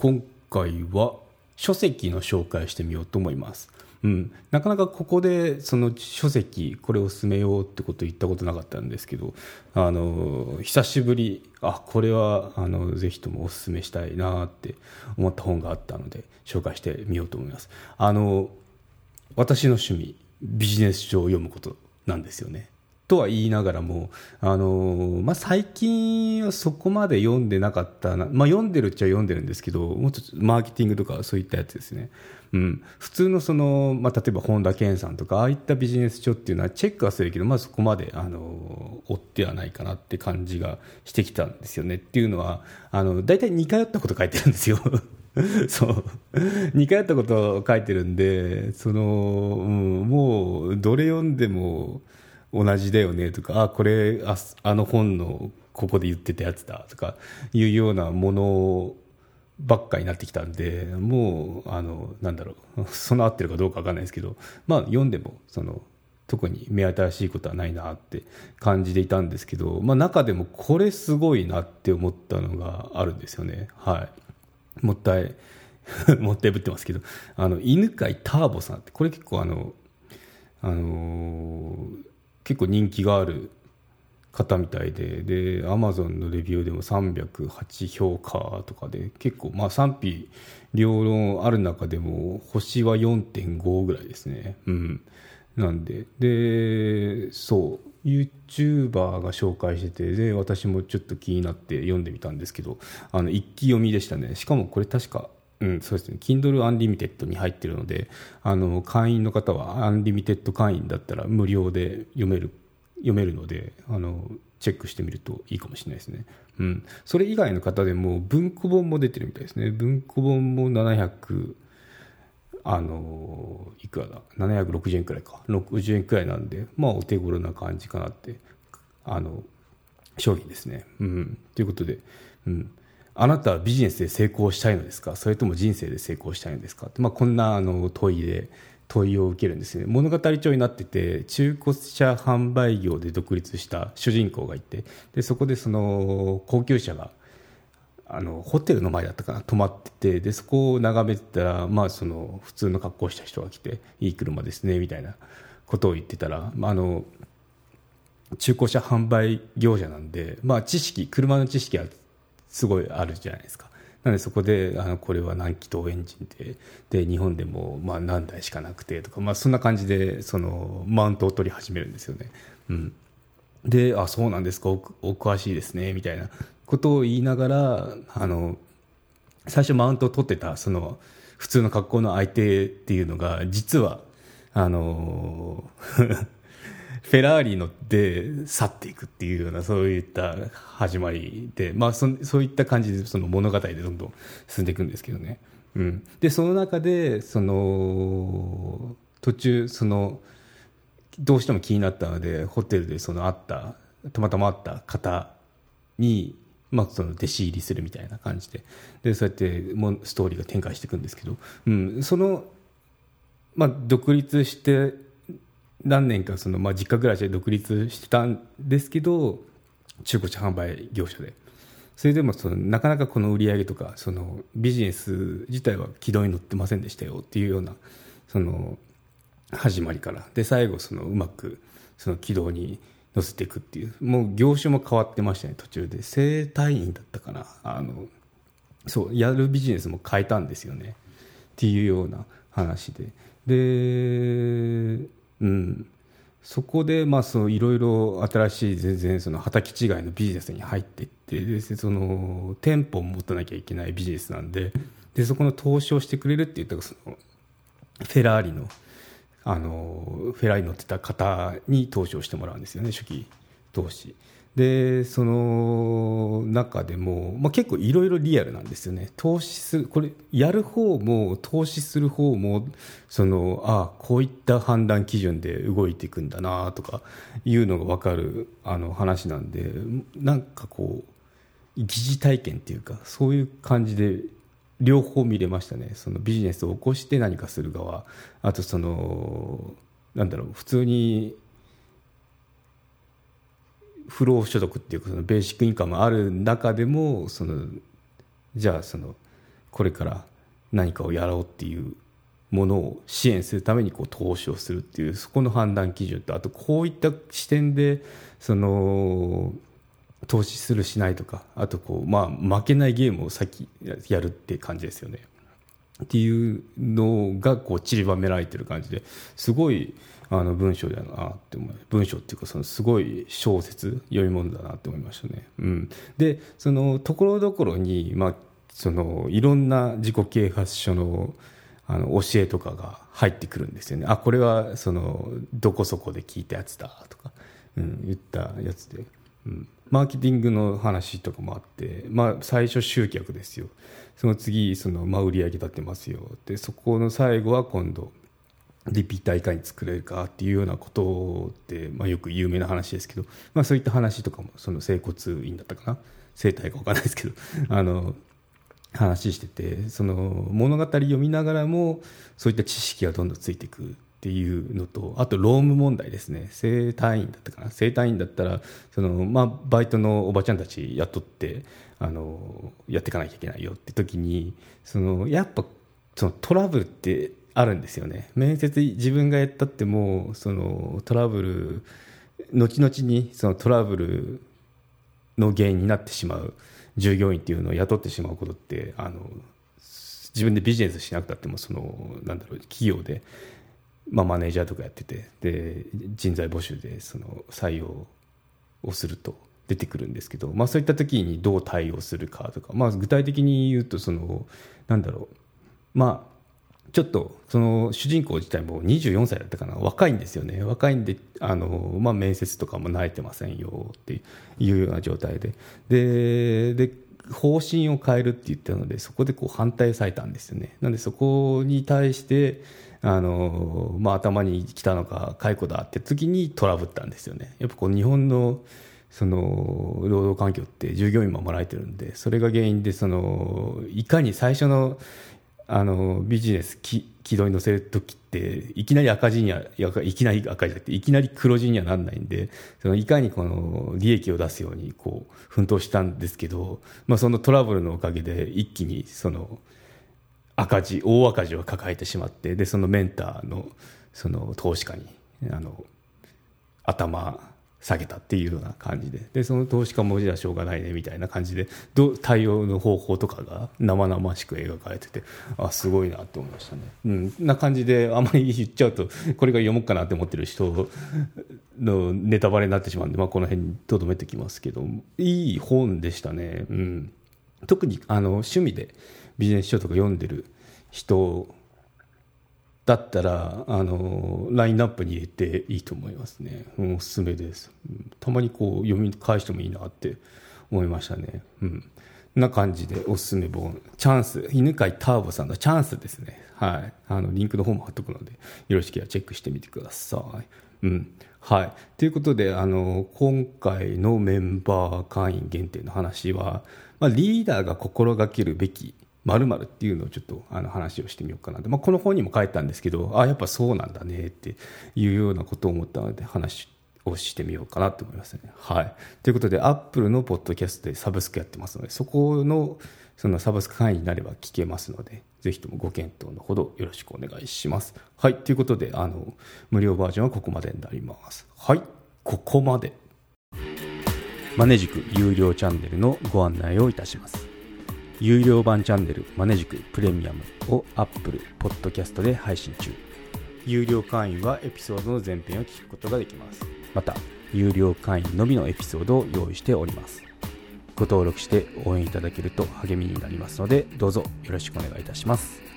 今回は書籍の紹介してみようと思います。うん、なかなかここでその書籍これを進めようってこと言ったことなかったんですけどあの久しぶりあこれはあのぜひともお勧めしたいなって思った本があったので紹介してみようと思います。あの私の趣味ビジネス書を読むことなんですよね。とは言いながらも、あのまあ、最近はそこまで読んでなかったな、まあ、読んでるっちゃ読んでるんですけど、もうちょっとマーケティングとかそういったやつですね。うん、普通のその、まあ、例えば本田健さんとか、ああいったビジネス書っていうのはチェックはするけど、まあ、そこまで、あの追ってはないかなって感じがしてきたんですよね。っていうのは、あの大体似通ったこと書いてるんですよ。そう似通ったことを書いてるんでその、うん、もうどれ読んでも同じだよねとかあこれああの本のここで言ってたやつだとかいうようなものばっかになってきたんでもうあのなんだろう その合ってるかどうか分かんないですけどまあ読んでもその特に目新しいことはないなって感じでいたんですけど、まあ、中でもこれすごいなって思ったのがあるんですよね。はい。もったい もったいぶってますけどあの犬飼ターボさんってこれ結構あのあのー結構人気がある方みたいででアマゾンのレビューでも308評価とかで結構まあ賛否両論ある中でも星は4.5ぐらいですね。うん。なんででそう YouTuber が紹介しててで私もちょっと気になって読んでみたんですけどあの一気読みでしたね。しかもこれ確かうん、そうですね。Kindle Unlimited に入ってるので、あの、会員の方は、アンリミテッド会員だったら無料で読める、読めるので、あの、チェックしてみるといいかもしれないですね。うん。それ以外の方でも、文庫本も出てるみたいですね。文庫本も700、あの、いくらだ ?760 円くらいか。60円くらいなんで、まあ、お手頃な感じかなって、あの、商品ですね。うん。ということで、うん。あなたはビジネスで成功したいのですか？それとも人生で成功したいのですか？まあ、こんなあの問いで問いを受けるんですね。物語帳になってて中古車販売業で独立した主人公がいてでそこでその高級車があのホテルの前だったかな？泊まっててでそこを眺めてたら、まあ、その普通の格好した人が来ていい車ですねみたいなことを言ってたら、まあ、あの中古車販売業者なんで、まあ、知識車の知識はすごいあるじゃないですか。なのでそこであのこれは何気筒エンジンでで日本でもまあ何台しかなくてとか、まあ、そんな感じでそのマウントを取り始めるんですよね。うん、であそうなんですかおお詳しいですねみたいなことを言いながらあの最初マウントを取ってたその普通の格好の相手っていうのが実はあのフェラーリ乗って去っていくっていうようなそういった始まりで、まあ、そそういった感じでその物語でどんどん進んでいくんですけどね、うん、でその中でその途中そのどうしても気になったのでホテルでその会ったたまたま会った方に、まあ、その弟子入りするみたいな感じで。でそうやってもうストーリーが展開していくんですけど、うん、その、まあ、独立して何年かその、まあ、実家暮らしで独立してたんですけど中古車販売業者で。それでもそのなかなかこの売り上げとかそのビジネス自体は軌道に乗ってませんでしたよっていうようなその始まりから。で最後そのうまくその軌道に乗せていくっていうもう業種も変わってましたね途中で。整体院だったかな。あのそうやるビジネスも変えたんですよね。っていうような話で。でうん、そこでまあそういろいろ新しい全然その畑違いのビジネスに入っていってでその店舗を持たなきゃいけないビジネスなんででそこの投資をしてくれるって言ったそのフェラーリのあのフェラーリ乗ってた方に投資をしてもらうんですよね初期投資。でその中でも、まあ、結構いろいろリアルなんですよね。投資するこれやる方も投資する方もそのあこういった判断基準で動いていくんだなとかいうのが分かるあの話なんでなんかこう疑似体験っていうかそういう感じで両方見れましたね。そのビジネスを起こして何かする側。あとそのなんだろう普通に不労所得っていうかそのベーシックインカムある中でもそのじゃあそのこれから何かをやろうっていうものを支援するためにこう投資をするっていうそこの判断基準とあとこういった視点でその投資するしないとかあとこう、まあ、負けないゲームを先やるって感じですよね。っていうのがこう散りばめられてる感じですごいあの文章だなって思う文章っていうかそのすごい小説読み物だなって思いましたね。うん、でそのところどころに、まあ、そのいろんな自己啓発書のあの教えとかが入ってくるんですよね。あこれはそのどこそこで聞いたやつだとか、うん、言ったやつで、うん、マーケティングの話とかもあって、まあ、最初集客ですよ。その次その、まあ、売り上げ立ってますよ。でそこの最後は今度リピーターいかに作れるかっていうようなことって、まあ、よく有名な話ですけど、まあ、そういった話とかもその整骨院だったかな？整体か分かんないですけど あの話しててその物語読みながらもそういった知識がどんどんついていくっていうのとあと労務問題ですね。整体院だったかな。整体院だったらその、まあ、バイトのおばちゃんたち雇ってあのやっていかなきゃいけないよって時にそのやっぱそのトラブルってあるんですよね。面接自分がやったってもそのトラブル後々にそのトラブルの原因になってしまう従業員っていうのを雇ってしまうことってあの自分でビジネスしなくたってもそのなんだろう企業で、まあ、マネージャーとかやっててで人材募集でその採用をすると出てくるんですけど、まあ、そういった時にどう対応するかとか、まあ、具体的に言うとそのなんだろう。まあちょっとその主人公自体も24歳だったかな。若いんですよね。若いんであの、まあ、面接とかも慣れてませんよっていうような状態で。でで方針を変えるって言ったのでそこでこう反対されたんですよね。なのでそこに対してあの、まあ、頭に来たのか解雇だって時にトラブったんですよね。やっぱこう日本のその労働環境って従業員守られてるんでそれが原因でそのいかに最初のあのビジネス軌道に乗せる時っていきなり赤字にはいきなり赤字だっていきなり黒字にはなんないんでそのいかにこの利益を出すようにこう奮闘したんですけど、まあ、そのトラブルのおかげで一気にその赤字大赤字を抱えてしまってでそのメンターのその投資家にあの頭下げたっていうような感じででその投資家もじゃあしょうがないねみたいな感じでど対応の方法とかが生々しく描かれててあすごいなって思いましたね。うん、な感じであまり言っちゃうとこれが読もうかなって思ってる人のネタバレになってしまうんで、まあ、この辺にとどめてきますけどいい本でしたね。うん、特にあの趣味でビジネス書とか読んでる人だったらあのラインナップに入れていいと思いますね、うん、おすすめです。たまにこう読み返してもいいなって思いましたね。うん。な感じでおすすめ本。チャンス。犬飼ターボさんのチャンスですね。はい。あのリンクの方も貼っとくのでよろしければチェックしてみてください。うん。はい。ということで、あの、今回のメンバー会員限定の話は、まあ、リーダーが心がけるべきまるっていうのをちょっとあの話をしてみようかなと、まあ、この本にも書いたんですけどあやっぱそうなんだねっていうようなことを思ったので話をしてみようかなと思いますね。はい、ということでアップルのポッドキャストでサブスクやってますのでそこのそのサブスク会員になれば聞けますのでぜひともご検討のほどよろしくお願いします。はいということであの無料バージョンはここまでになります。はいここまでマネジク有料チャンネルのご案内をいたします。有料版チャンネルマネジクプレミアムを Apple Podcast で配信中。有料会員はエピソードの前編を聞くことができます。また有料会員のみのエピソードを用意しております。ご登録して応援いただけると励みになりますのでどうぞよろしくお願いいたします。